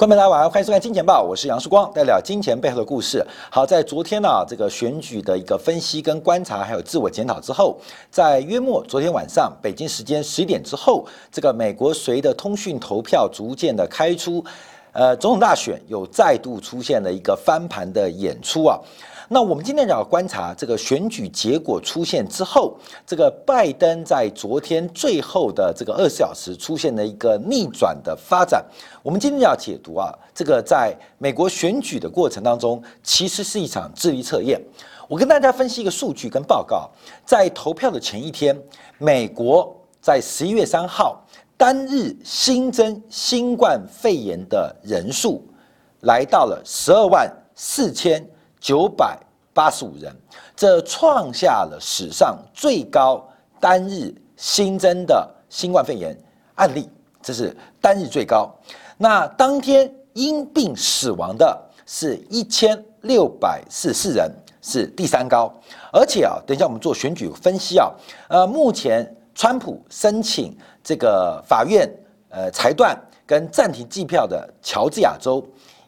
观众大家晚上欢迎收看《金钱报》，我是杨树光，带来金钱背后的故事。好，在昨天呢，这个选举的一个分析跟观察，还有自我检讨之后，在约末昨天晚上北京时间十点之后，这个美国随着通讯投票逐渐的开出，呃，总统大选又再度出现了一个翻盘的演出啊。那我们今天要观察这个选举结果出现之后，这个拜登在昨天最后的这个二十小时出现了一个逆转的发展。我们今天要解读啊，这个在美国选举的过程当中，其实是一场智力测验。我跟大家分析一个数据跟报告，在投票的前一天，美国在十一月三号单日新增新冠肺炎的人数来到了十二万四千。九百八十五人，这创下了史上最高单日新增的新冠肺炎案例，这是单日最高。那当天因病死亡的是一千六百四十四人，是第三高。而且啊，等一下我们做选举分析啊，呃，目前川普申请这个法院呃裁断跟暂停计票的乔治亚州，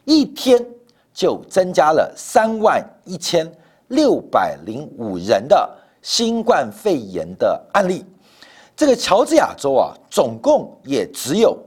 一天。就增加了三万一千六百零五人的新冠肺炎的案例。这个乔治亚州啊，总共也只有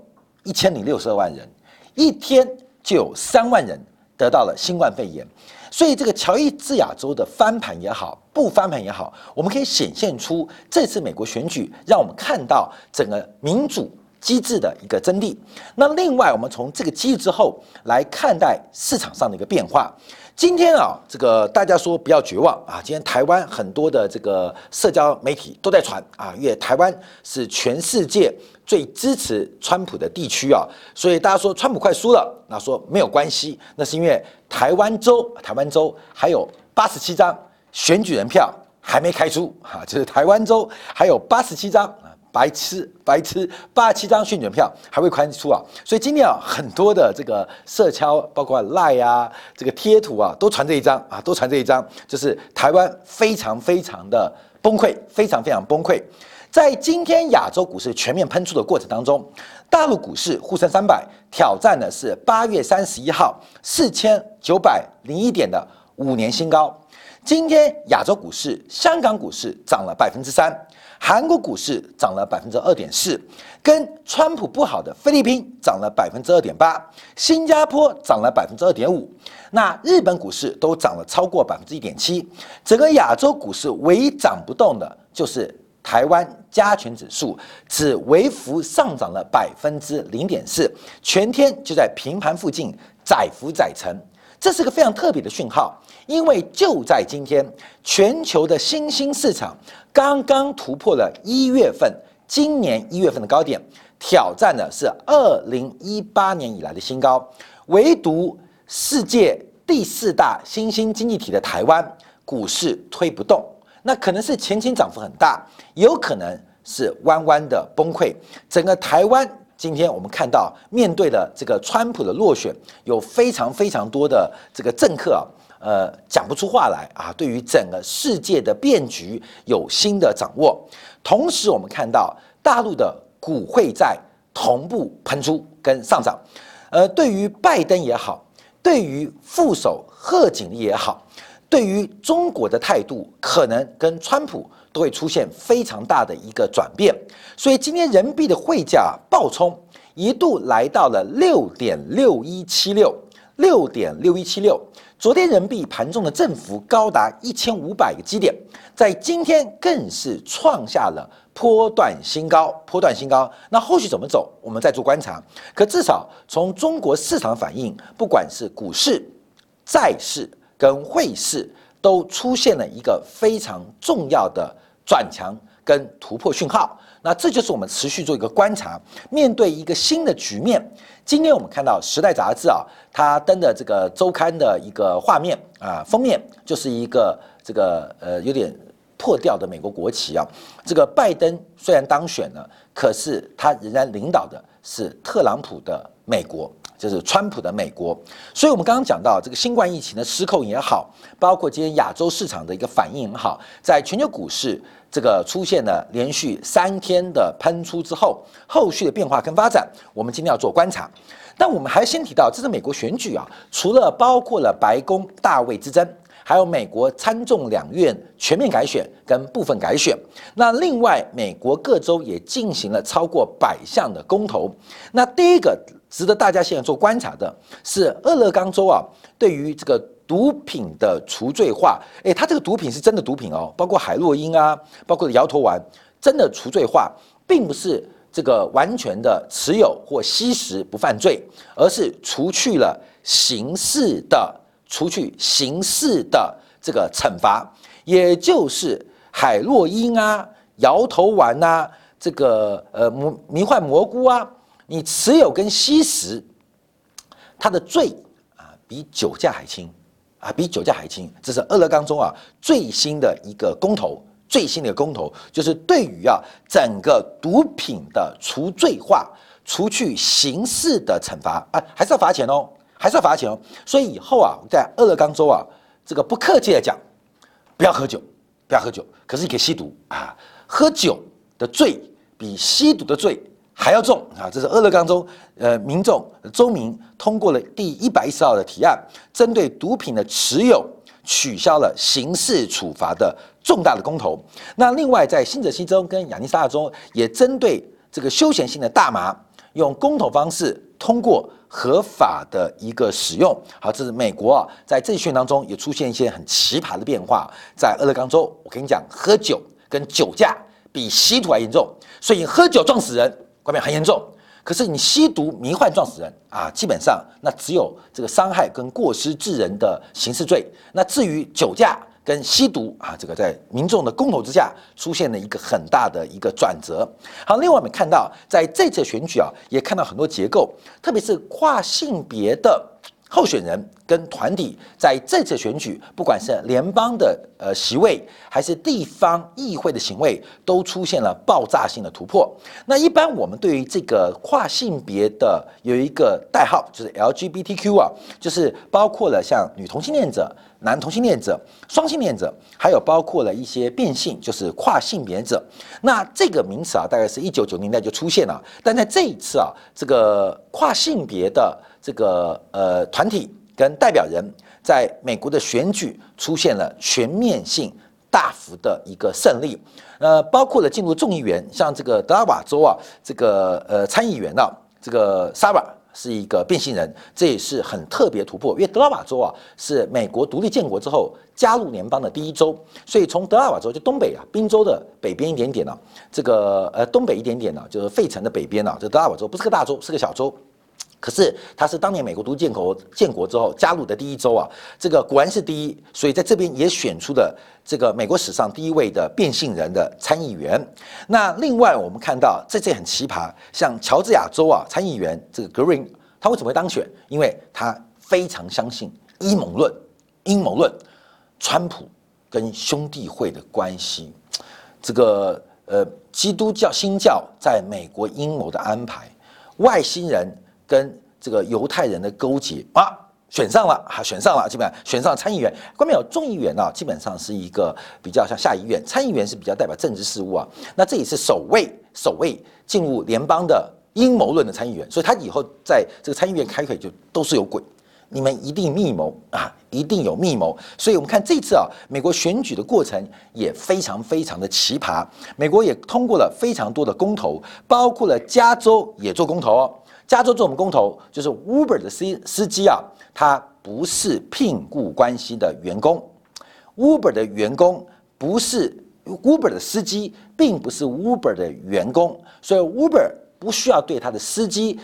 一千零六十二万人，一天就有三万人得到了新冠肺炎。所以，这个乔治亚州的翻盘也好，不翻盘也好，我们可以显现出这次美国选举让我们看到整个民主。机制的一个增地。那另外，我们从这个机制之后来看待市场上的一个变化。今天啊，这个大家说不要绝望啊。今天台湾很多的这个社交媒体都在传啊，因为台湾是全世界最支持川普的地区啊，所以大家说川普快输了，那说没有关系，那是因为台湾州台湾州还有八十七张选举人票还没开出啊，就是台湾州还有八十七张。白痴，白痴，八七张选举票还会宽出啊！所以今天啊，很多的这个社交，包括赖啊，这个贴图啊，都传这一张啊，都传这一张，就是台湾非常非常的崩溃，非常非常崩溃。在今天亚洲股市全面喷出的过程当中，大陆股市沪深三百挑战的是八月三十一号四千九百零一点的五年新高。今天亚洲股市，香港股市涨了百分之三。韩国股市涨了百分之二点四，跟川普不好的菲律宾涨了百分之二点八，新加坡涨了百分之二点五，那日本股市都涨了超过百分之一点七，整个亚洲股市唯一涨不动的就是台湾加权指数，只微幅上涨了百分之零点四，全天就在平盘附近窄幅窄沉。这是个非常特别的讯号，因为就在今天，全球的新兴市场刚刚突破了一月份，今年一月份的高点，挑战的是二零一八年以来的新高。唯独世界第四大新兴经济体的台湾股市推不动，那可能是前景涨幅很大，有可能是弯弯的崩溃。整个台湾。今天我们看到，面对的这个川普的落选，有非常非常多的这个政客啊，呃，讲不出话来啊。对于整个世界的变局有新的掌握，同时我们看到大陆的股会在同步喷出跟上涨。呃，对于拜登也好，对于副手贺锦丽也好，对于中国的态度，可能跟川普。都会出现非常大的一个转变，所以今天人民币的汇价暴冲，一度来到了六点六一七六，六点六一七六。昨天人民币盘中的振幅高达一千五百个基点，在今天更是创下了波段新高，波段新高。那后续怎么走，我们再做观察。可至少从中国市场反应，不管是股市、债市跟汇市，都出现了一个非常重要的。转强跟突破讯号，那这就是我们持续做一个观察。面对一个新的局面，今天我们看到《时代》杂志啊，它登的这个周刊的一个画面啊，封面就是一个这个呃有点破掉的美国国旗啊。这个拜登虽然当选了，可是他仍然领导的是特朗普的美国。就是川普的美国，所以我们刚刚讲到这个新冠疫情的失控也好，包括今天亚洲市场的一个反应也好，在全球股市这个出现了连续三天的喷出之后，后续的变化跟发展，我们今天要做观察。但我们还先提到，这是美国选举啊，除了包括了白宫大位之争，还有美国参众两院全面改选跟部分改选。那另外，美国各州也进行了超过百项的公投。那第一个值得大家现在做观察的是，俄勒冈州啊，对于这个毒品的除罪化，诶，它这个毒品是真的毒品哦，包括海洛因啊，包括摇头丸，真的除罪化，并不是。这个完全的持有或吸食不犯罪，而是除去了刑事的，除去刑事的这个惩罚，也就是海洛因啊、摇头丸啊、这个呃迷迷幻蘑菇啊，你持有跟吸食，它的罪啊比酒驾还轻啊，比酒驾还轻。这是俄勒冈中啊最新的一个公投。最新的公投就是对于啊整个毒品的除罪化，除去刑事的惩罚啊，还是要罚钱哦，还是要罚钱哦。所以以后啊，在俄勒冈州啊，这个不客气的讲，不要喝酒，不要喝酒。可是你可以吸毒啊，喝酒的罪比吸毒的罪还要重啊。这是俄勒冈州呃民众州民通过了第一百一十号的提案，针对毒品的持有。取消了刑事处罚的重大的公投。那另外，在新泽西州跟亚利桑那州也针对这个休闲性的大麻，用公投方式通过合法的一个使用。好，这是美国啊，在这选当中也出现一些很奇葩的变化。在俄勒冈州，我跟你讲，喝酒跟酒驾比吸毒还严重，所以喝酒撞死人，关面很严重。可是你吸毒迷幻撞死人啊，基本上那只有这个伤害跟过失致人的刑事罪。那至于酒驾跟吸毒啊，这个在民众的公投之下出现了一个很大的一个转折。好，另外我们看到在这次选举啊，也看到很多结构，特别是跨性别的。候选人跟团体在这次选举，不管是联邦的呃席位，还是地方议会的席位，都出现了爆炸性的突破。那一般我们对于这个跨性别的有一个代号，就是 LGBTQ 啊，就是包括了像女同性恋者、男同性恋者、双性恋者，还有包括了一些变性，就是跨性别者。那这个名词啊，大概是一九九零年代就出现了，但在这一次啊，这个跨性别的。这个呃团体跟代表人在美国的选举出现了全面性大幅的一个胜利，呃，包括了进入众议员，像这个德拉瓦州啊，这个呃参议员啊，这个萨瓦是一个变性人，这也是很特别突破，因为德拉瓦州啊是美国独立建国之后加入联邦的第一州，所以从德拉瓦州就东北啊，宾州的北边一点点呢，这个呃东北一点点呢，就是费城的北边呢，这德拉瓦州不是个大州，是个小州。可是他是当年美国独建国建国之后加入的第一州啊，这个果然是第一，所以在这边也选出了这个美国史上第一位的变性人的参议员。那另外我们看到这这很奇葩，像乔治亚州啊参议员这个 Green，他为什么会当选？因为他非常相信阴谋论，阴谋论，川普跟兄弟会的关系，这个呃基督教新教在美国阴谋的安排，外星人。跟这个犹太人的勾结啊，选上了哈，选上了，基本上选上参议员。关键有众议员呢，基本上是一个比较像下议院，参议员是比较代表政治事务啊。那这也是首位首位进入联邦的阴谋论的参议员，所以他以后在这个参议院开会就都是有鬼，你们一定密谋啊，一定有密谋。所以我们看这次啊，美国选举的过程也非常非常的奇葩，美国也通过了非常多的公投，包括了加州也做公投哦。加州做我们公投，就是 Uber 的司司机啊，他不是聘雇关系的员工，Uber 的员工不是 Uber 的司机，并不是 Uber 的员工，所以 Uber 不需要对他的司机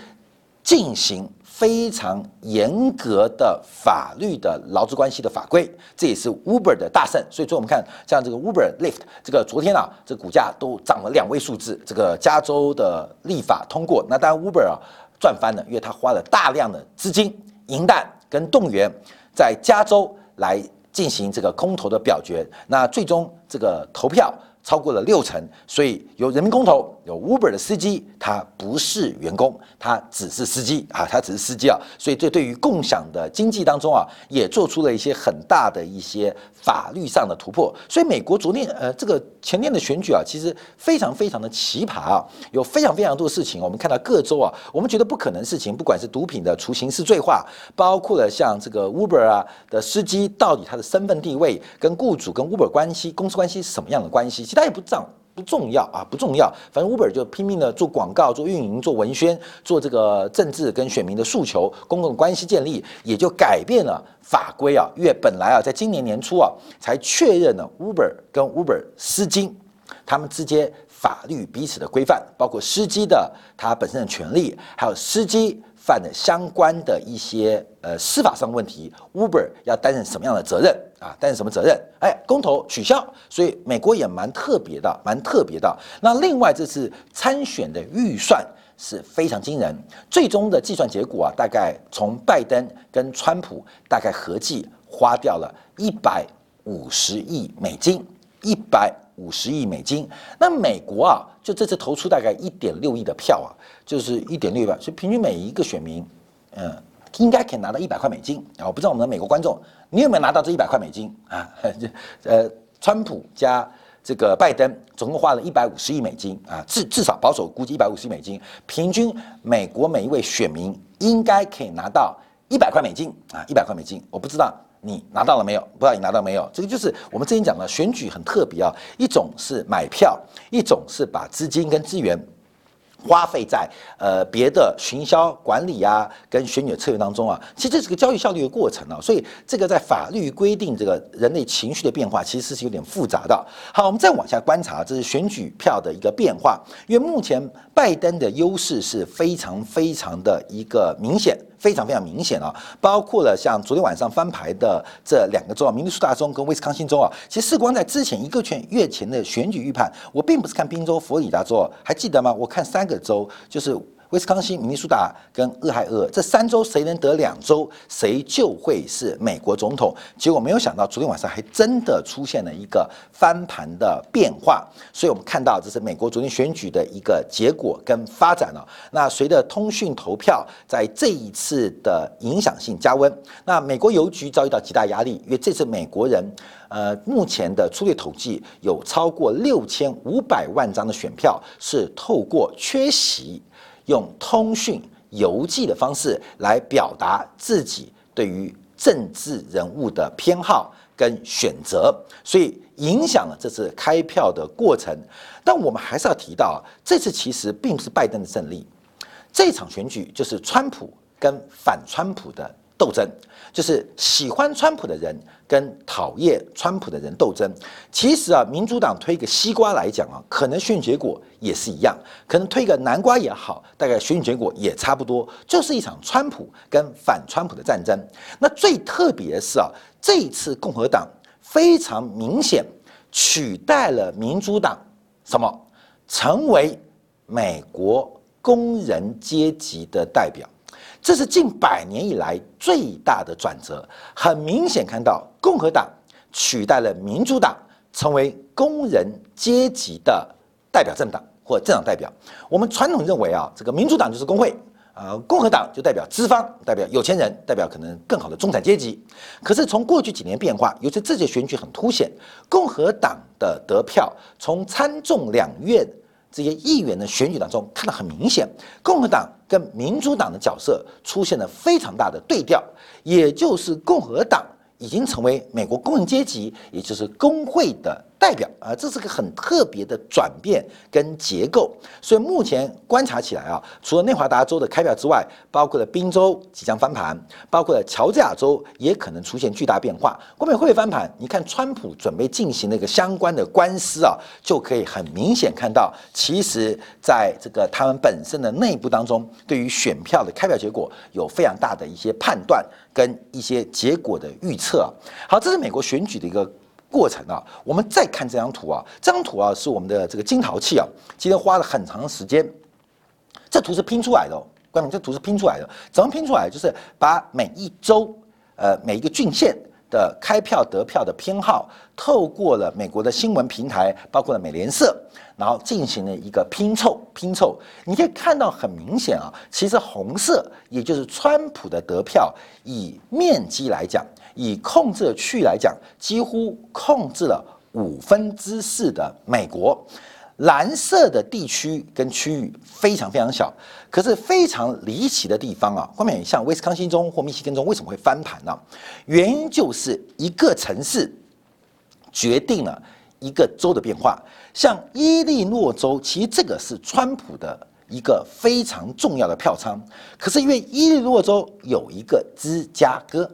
进行非常严格的法律的劳资关系的法规，这也是 Uber 的大胜。所以说我们看像这个 Uber、l i f t 这个昨天啊，这股价都涨了两位数字。这个加州的立法通过，那当然 Uber 啊。赚翻了，因为他花了大量的资金、银弹跟动员，在加州来进行这个空投的表决。那最终这个投票超过了六成，所以由人民公投有 Uber 的司机，他不是员工，他只是司机啊，他只是司机啊，所以这对于共享的经济当中啊，也做出了一些很大的一些法律上的突破。所以美国昨天呃这个前天的选举啊，其实非常非常的奇葩啊，有非常非常多的事情，我们看到各州啊，我们觉得不可能事情，不管是毒品的除刑事罪化，包括了像这个 Uber 啊的司机到底他的身份地位跟雇主跟 Uber 关系、公司关系是什么样的关系，其他也不知道。不重要啊，不重要。反正 Uber 就拼命的做广告、做运营、做文宣、做这个政治跟选民的诉求、公共关系建立，也就改变了法规啊。因为本来啊，在今年年初啊，才确认了 Uber 跟 Uber 司机他们之间法律彼此的规范，包括司机的他本身的权利，还有司机。犯的相关的一些呃司法上的问题，Uber 要担任什么样的责任啊？担任什么责任？哎，公投取消，所以美国也蛮特别的，蛮特别的。那另外这次参选的预算是非常惊人，最终的计算结果啊，大概从拜登跟川普大概合计花掉了一百五十亿美金，一百五十亿美金。那美国啊，就这次投出大概一点六亿的票啊。就是一点六万，所以平均每一个选民，嗯，应该可以拿到一百块美金啊！我不知道我们的美国观众，你有没有拿到这一百块美金啊？呃，川普加这个拜登总共花了一百五十亿美金啊，至至少保守估计一百五十亿美金，平均美国每一位选民应该可以拿到一百块美金啊，一百块美金。我不知道你拿到了没有？不知道你拿到没有？这个就是我们之前讲的选举很特别啊，一种是买票，一种是把资金跟资源。花费在呃别的行销管理啊，跟选举策略当中啊，其实这是个交易效率的过程啊，所以这个在法律规定这个人类情绪的变化，其实是有点复杂的。好，我们再往下观察，这是选举票的一个变化，因为目前拜登的优势是非常非常的一个明显。非常非常明显啊，包括了像昨天晚上翻牌的这两个州啊，明尼苏达州跟威斯康星州啊，其实事光在之前一个月月前的选举预判，我并不是看宾州、佛罗里达州，还记得吗？我看三个州，就是。威斯康星、明尼苏达跟俄亥俄这三州，谁能得两周，谁就会是美国总统。结果没有想到，昨天晚上还真的出现了一个翻盘的变化。所以我们看到，这是美国昨天选举的一个结果跟发展了。那随着通讯投票在这一次的影响性加温，那美国邮局遭遇到极大压力，因为这次美国人，呃，目前的粗略统计有超过六千五百万张的选票是透过缺席。用通讯邮寄的方式来表达自己对于政治人物的偏好跟选择，所以影响了这次开票的过程。但我们还是要提到，这次其实并不是拜登的胜利，这场选举就是川普跟反川普的斗争。就是喜欢川普的人跟讨厌川普的人斗争。其实啊，民主党推一个西瓜来讲啊，可能选举结果也是一样；可能推一个南瓜也好，大概选举结果也差不多，就是一场川普跟反川普的战争。那最特别的是啊，这一次共和党非常明显取代了民主党，什么？成为美国工人阶级的代表。这是近百年以来最大的转折，很明显看到共和党取代了民主党，成为工人阶级的代表政党或政党代表。我们传统认为啊，这个民主党就是工会，呃，共和党就代表资方，代表有钱人，代表可能更好的中产阶级。可是从过去几年变化，尤其这届选举很凸显，共和党的得票从参众两院。这些议员的选举当中，看得很明显，共和党跟民主党的角色出现了非常大的对调，也就是共和党已经成为美国工人阶级，也就是工会的。代表啊，这是个很特别的转变跟结构，所以目前观察起来啊，除了内华达州的开票之外，包括了宾州即将翻盘，包括了乔治亚州也可能出现巨大变化。国美会翻盘，你看川普准备进行那个相关的官司啊，就可以很明显看到，其实在这个他们本身的内部当中，对于选票的开票结果有非常大的一些判断跟一些结果的预测。好，这是美国选举的一个。过程啊，我们再看这张图啊，这张图啊是我们的这个金陶器啊，今天花了很长时间，这图是拼出来的哦，观众，这图是拼出来的，怎么拼出来？就是把每一周，呃，每一个郡县的开票得票的偏好，透过了美国的新闻平台，包括了美联社，然后进行了一个拼凑拼凑。你可以看到很明显啊，其实红色也就是川普的得票，以面积来讲，以控制的区域来讲，几乎控制了五分之四的美国。蓝色的地区跟区域非常非常小，可是非常离奇的地方啊。后面像威斯康星州或密西根州为什么会翻盘呢？原因就是一个城市决定了一个州的变化。像伊利诺州，其实这个是川普的一个非常重要的票仓。可是因为伊利诺州有一个芝加哥，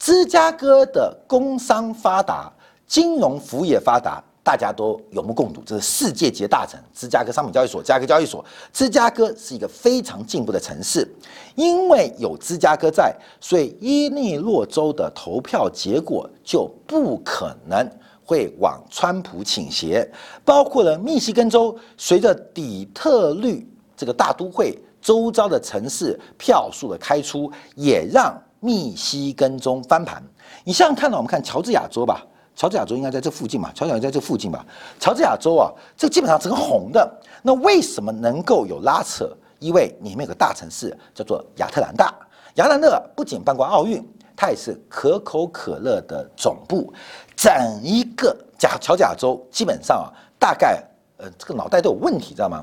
芝加哥的工商发达，金融服务业发达。大家都有目共睹，这是世界级大城——芝加哥商品交易所、芝加哥交易所。芝加哥是一个非常进步的城市，因为有芝加哥在，所以伊利诺州的投票结果就不可能会往川普倾斜。包括了密西根州，随着底特律这个大都会周遭的城市票数的开出，也让密西根州翻盘。你想想看到，我们看乔治亚州吧。乔治亚州应该在这附近嘛？乔治亚州在这附近吧？乔治亚州啊，这基本上整个红的。那为什么能够有拉扯？因为里面有个大城市叫做亚特兰大。亚特兰大不仅办过奥运，它也是可口可乐的总部。整一个甲乔治亚州基本上啊，大概呃这个脑袋都有问题，知道吗？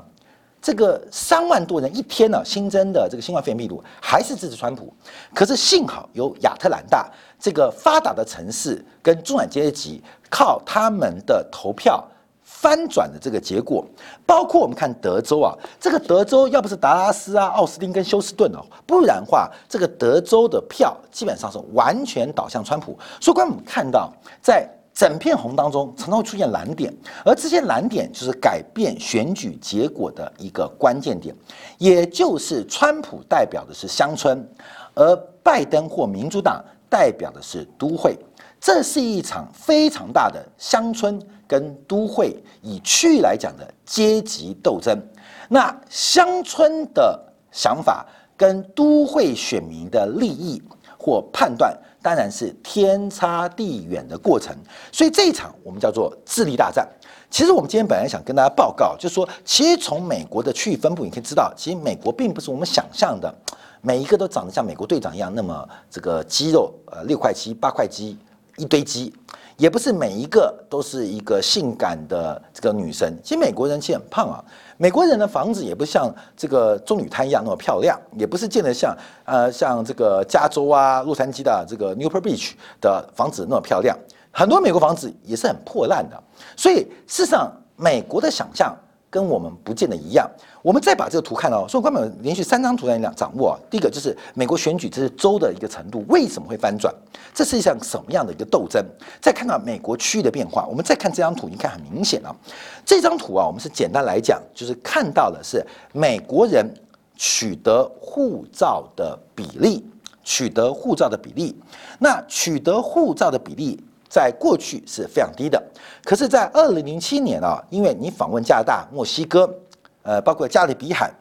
这个三万多人一天呢新增的这个新冠肺炎病毒还是支持川普，可是幸好有亚特兰大这个发达的城市跟中产阶级靠他们的投票翻转的这个结果，包括我们看德州啊，这个德州要不是达拉斯啊、奥斯汀跟休斯顿哦，不然话这个德州的票基本上是完全倒向川普。所以，我们看到在。整片红当中常常会出现蓝点，而这些蓝点就是改变选举结果的一个关键点，也就是川普代表的是乡村，而拜登或民主党代表的是都会。这是一场非常大的乡村跟都会以区域来讲的阶级斗争。那乡村的想法跟都会选民的利益或判断。当然是天差地远的过程，所以这一场我们叫做智力大战。其实我们今天本来想跟大家报告，就是说，其实从美国的区域分布，你可以知道，其实美国并不是我们想象的，每一个都长得像美国队长一样，那么这个肌肉，呃，六块肌、八块肌，一堆鸡。也不是每一个都是一个性感的这个女神。其实美国人其实很胖啊，美国人的房子也不像这个中女滩一样那么漂亮，也不是建得像呃像这个加州啊、洛杉矶的这个 Newport Beach 的房子那么漂亮。很多美国房子也是很破烂的。所以事实上，美国的想象。跟我们不见得一样。我们再把这个图看到，所以观众连续三张图来掌握啊。第一个就是美国选举，这是州的一个程度，为什么会翻转？这是一项什么样的一个斗争？再看到美国区域的变化，我们再看这张图，你看很明显啊。这张图啊，我们是简单来讲，就是看到的是美国人取得护照的比例，取得护照的比例。那取得护照的比例。在过去是非常低的，可是，在二零零七年啊，因为你访问加拿大、墨西哥，呃，包括加勒比海，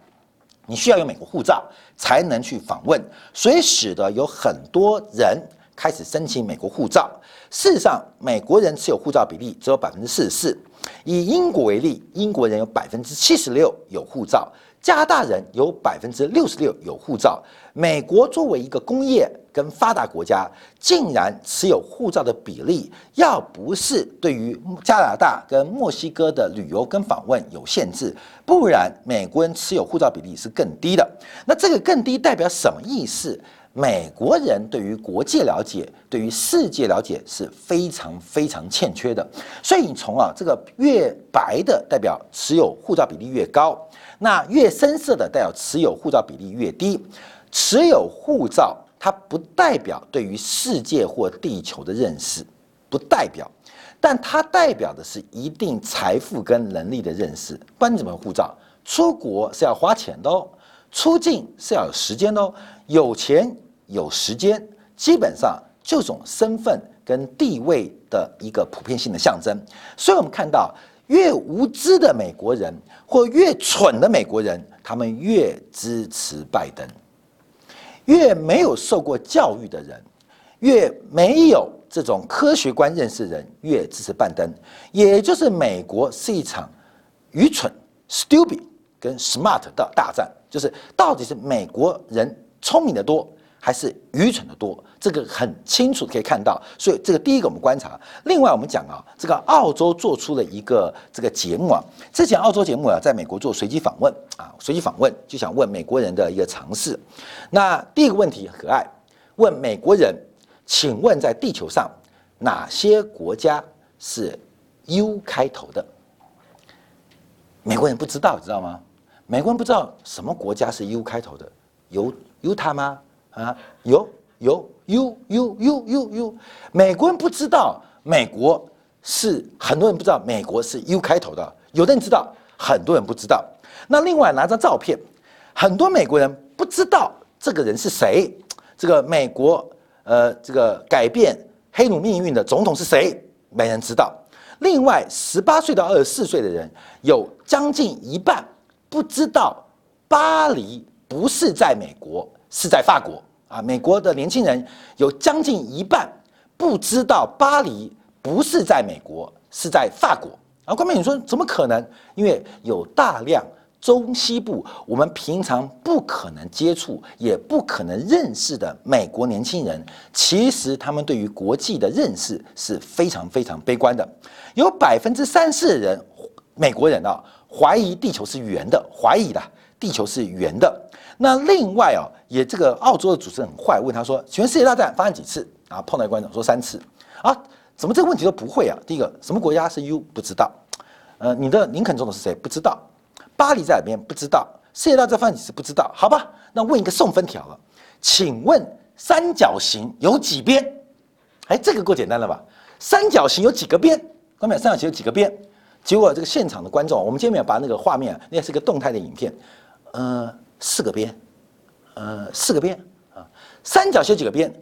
你需要有美国护照才能去访问，所以使得有很多人开始申请美国护照。事实上，美国人持有护照比例只有百分之四十四。以英国为例，英国人有百分之七十六有护照。加拿大人有百分之六十六有护照，美国作为一个工业跟发达国家，竟然持有护照的比例，要不是对于加拿大跟墨西哥的旅游跟访问有限制，不然美国人持有护照比例是更低的。那这个更低代表什么意思？美国人对于国际了解，对于世界了解是非常非常欠缺的。所以你从啊这个越白的代表持有护照比例越高。那越深色的代表持有护照比例越低，持有护照它不代表对于世界或地球的认识，不代表，但它代表的是一定财富跟能力的认识。不然你怎么护照？出国是要花钱的哦，出境是要有时间的哦。有钱有时间，基本上这种身份跟地位的一个普遍性的象征。所以我们看到。越无知的美国人，或越蠢的美国人，他们越支持拜登；越没有受过教育的人，越没有这种科学观认识人越支持拜登，也就是美国是一场愚蠢 （stupid） 跟 smart 的大战，就是到底是美国人聪明的多。还是愚蠢的多，这个很清楚可以看到。所以这个第一个我们观察。另外我们讲啊，这个澳洲做出了一个这个节目啊，之前澳洲节目啊，在美国做随机访问啊，随机访问就想问美国人的一个尝试。那第一个问题很可爱，问美国人，请问在地球上哪些国家是 U 开头的？美国人不知道，知道吗？美国人不知道什么国家是 U 开头的，有有他吗？啊，有有 U U U U U，美国人不知道美国是很多人不知道美国是 U 开头的，有的人知道，很多人不知道。那另外拿张照片，很多美国人不知道这个人是谁，这个美国呃这个改变黑奴命运的总统是谁，没人知道。另外十八岁到二十四岁的人有将近一半不知道巴黎不是在美国，是在法国。啊，美国的年轻人有将近一半不知道巴黎不是在美国，是在法国。啊，关明，你说怎么可能？因为有大量中西部我们平常不可能接触，也不可能认识的美国年轻人，其实他们对于国际的认识是非常非常悲观的。有百分之三十的人，美国人啊，怀疑地球是圆的，怀疑的地球是圆的。那另外啊，也这个澳洲的主持人很坏，问他说：“请问世界大战发生几次？”啊，碰到观众说三次。啊，怎么这个问题都不会啊？第一个，什么国家是 U 不知道？呃，你的林肯总统是谁？不知道。巴黎在哪边？不知道。世界大战发生几次？不知道。好吧，那问一个送分条了，请问三角形有几边？哎，这个够简单了吧？三角形有几个边？观众，三角形有几个边？结果这个现场的观众，我们今天没有把那个画面，那是个动态的影片，呃。四个边，呃，四个边啊，三角形几个边，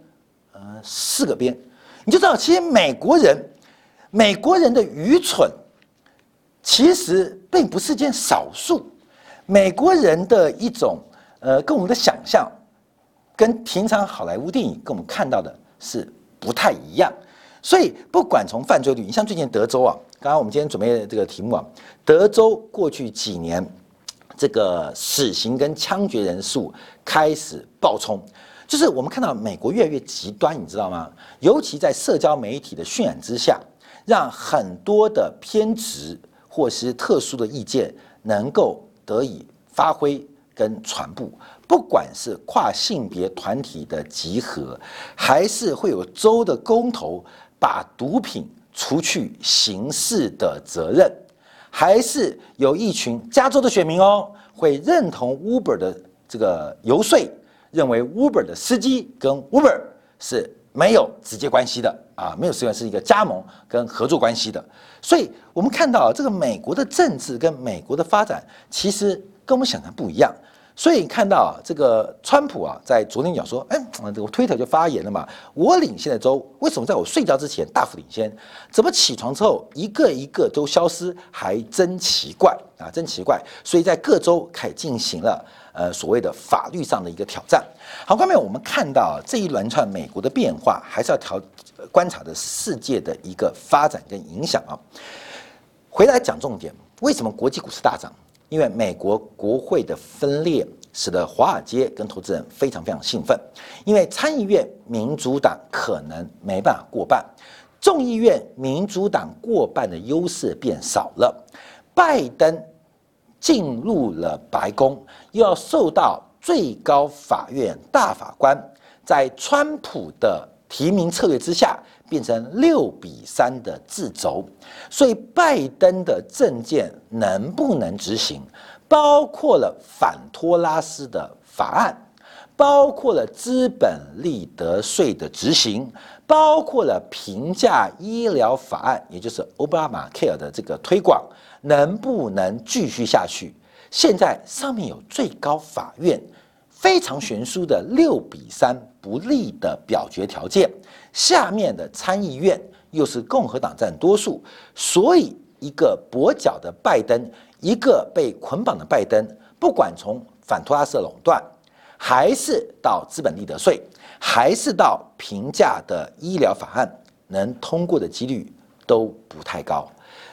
呃，四个边，你就知道，其实美国人，美国人的愚蠢，其实并不是件少数。美国人的一种，呃，跟我们的想象，跟平常好莱坞电影跟我们看到的是不太一样。所以，不管从犯罪率，你像最近德州啊，刚刚我们今天准备的这个题目啊，德州过去几年。这个死刑跟枪决人数开始暴冲，就是我们看到美国越来越极端，你知道吗？尤其在社交媒体的渲染之下，让很多的偏执或是特殊的意见能够得以发挥跟传播。不管是跨性别团体的集合，还是会有州的公投把毒品除去刑事的责任。还是有一群加州的选民哦，会认同 Uber 的这个游说，认为 Uber 的司机跟 Uber 是没有直接关系的啊，没有实际是一个加盟跟合作关系的。所以，我们看到这个美国的政治跟美国的发展，其实跟我们想象不一样。所以看到啊，这个川普啊，在昨天讲说，哎，这个推特就发言了嘛，我领先的州为什么在我睡觉之前大幅领先？怎么起床之后一个一个都消失？还真奇怪啊，真奇怪！所以在各州开始进行了呃所谓的法律上的一个挑战。好，后面我们看到这一轮串美国的变化，还是要调观察的世界的一个发展跟影响啊。回来讲重点，为什么国际股市大涨？因为美国国会的分裂，使得华尔街跟投资人非常非常兴奋。因为参议院民主党可能没办法过半，众议院民主党过半的优势变少了。拜登进入了白宫，又要受到最高法院大法官在川普的提名策略之下。变成六比三的自轴，所以拜登的政见能不能执行，包括了反托拉斯的法案，包括了资本利得税的执行，包括了平价医疗法案，也就是奥巴马 Care 的这个推广，能不能继续下去？现在上面有最高法院非常悬殊的六比三不利的表决条件。下面的参议院又是共和党占多数，所以一个跛脚的拜登，一个被捆绑的拜登，不管从反托拉斯垄断，还是到资本利得税，还是到平价的医疗法案，能通过的几率都不太高。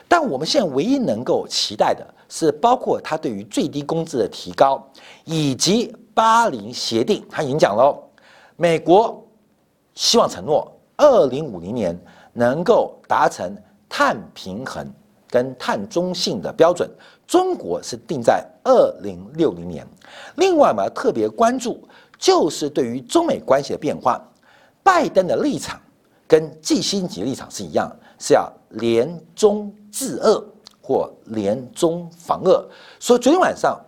但我们现在唯一能够期待的是，包括他对于最低工资的提高，以及巴黎协定，他已经讲了，美国希望承诺二零五零年能够达成碳平衡跟碳中性的标准，中国是定在二零六零年。另外，我们要特别关注，就是对于中美关系的变化，拜登的立场跟季新杰立场是一样，是要联中。制恶或联中防恶，所以昨天晚上，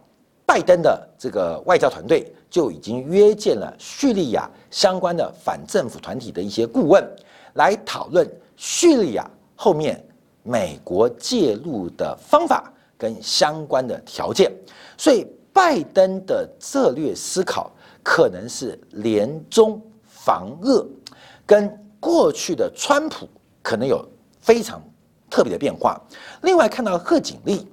拜登的这个外交团队就已经约见了叙利亚相关的反政府团体的一些顾问，来讨论叙利亚后面美国介入的方法跟相关的条件。所以，拜登的策略思考可能是联中防恶，跟过去的川普可能有非常。特别的变化。另外看到贺锦丽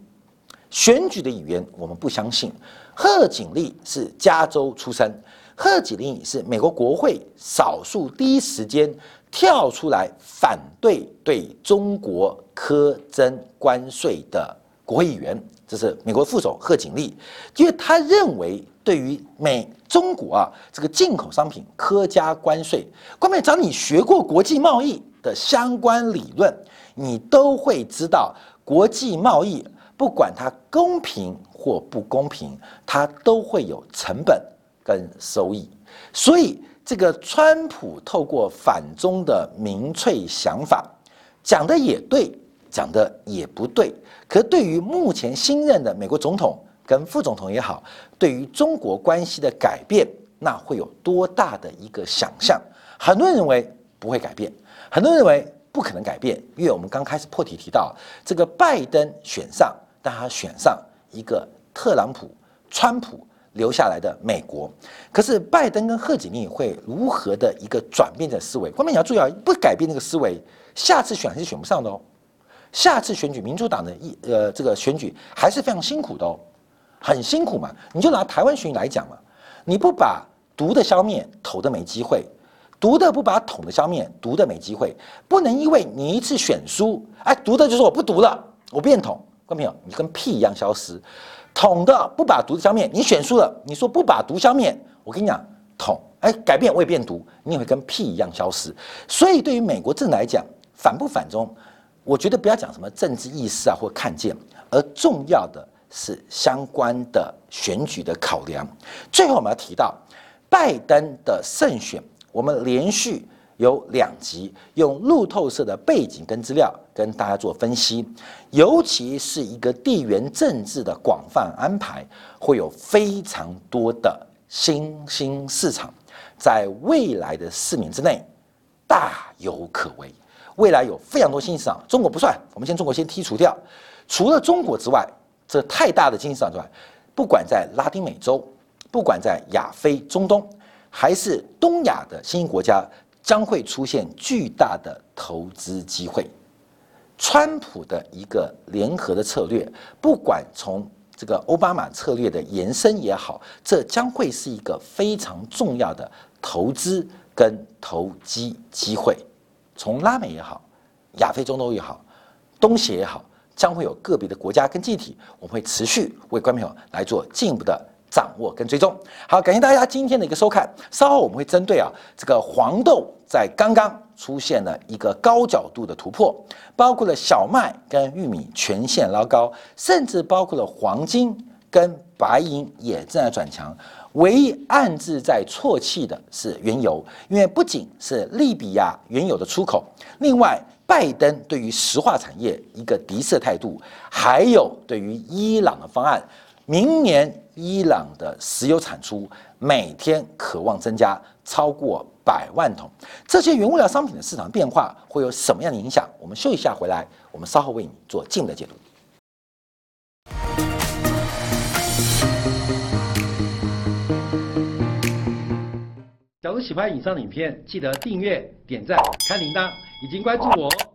选举的语言，我们不相信。贺锦丽是加州出身，贺锦丽是美国国会少数第一时间跳出来反对对中国苛征关税的国会议员。这是美国副手贺锦丽，因为他认为对于美中国啊这个进口商品苛加关税，关键只要你学过国际贸易的相关理论。你都会知道，国际贸易不管它公平或不公平，它都会有成本跟收益。所以，这个川普透过反中的民粹想法，讲的也对，讲的也不对。可对于目前新任的美国总统跟副总统也好，对于中国关系的改变，那会有多大的一个想象？很多人认为不会改变，很多人认为。不可能改变，因为我们刚开始破题提到，这个拜登选上，但他选上一个特朗普、川普留下来的美国。可是拜登跟贺锦丽会如何的一个转变的思维？关键你要注意啊，不改变那个思维，下次选还是选不上的哦。下次选举，民主党的一呃这个选举还是非常辛苦的哦，很辛苦嘛。你就拿台湾选举来讲嘛，你不把毒的消灭，投的没机会。毒的不把统的消灭，毒的没机会。不能因为你一次选输，哎，毒的就是我不毒了，我变统，看到没有？你跟屁一样消失。统的不把毒消灭，你选输了，你说不把毒消灭，我跟你讲，统哎改变我也变毒，你也会跟屁一样消失。所以对于美国政来讲，反不反中，我觉得不要讲什么政治意识啊或看见，而重要的是相关的选举的考量。最后我们要提到拜登的胜选。我们连续有两集用路透社的背景跟资料跟大家做分析，尤其是一个地缘政治的广泛安排，会有非常多的新兴市场，在未来的四年之内大有可为。未来有非常多新兴市场，中国不算，我们先中国先剔除掉。除了中国之外，这太大的新兴市场之外，不管在拉丁美洲，不管在亚非中东。还是东亚的新兴国家将会出现巨大的投资机会。川普的一个联合的策略，不管从这个奥巴马策略的延伸也好，这将会是一个非常重要的投资跟投机机会。从拉美也好，亚非中东也好，东协也好，将会有个别的国家跟集体，我们会持续为观众朋友来做进一步的。掌握跟追踪，好，感谢大家今天的一个收看。稍后我们会针对啊这个黄豆在刚刚出现了一个高角度的突破，包括了小麦跟玉米全线捞高，甚至包括了黄金跟白银也正在转强。唯一暗自在啜泣的是原油，因为不仅是利比亚原油的出口，另外拜登对于石化产业一个敌视态度，还有对于伊朗的方案。明年伊朗的石油产出每天渴望增加超过百万桶，这些原物料商品的市场变化会有什么样的影响？我们休一下回来，我们稍后为你做进一步的解读。假如喜欢以上的影片，记得订阅、点赞、开铃铛，已经关注我哦。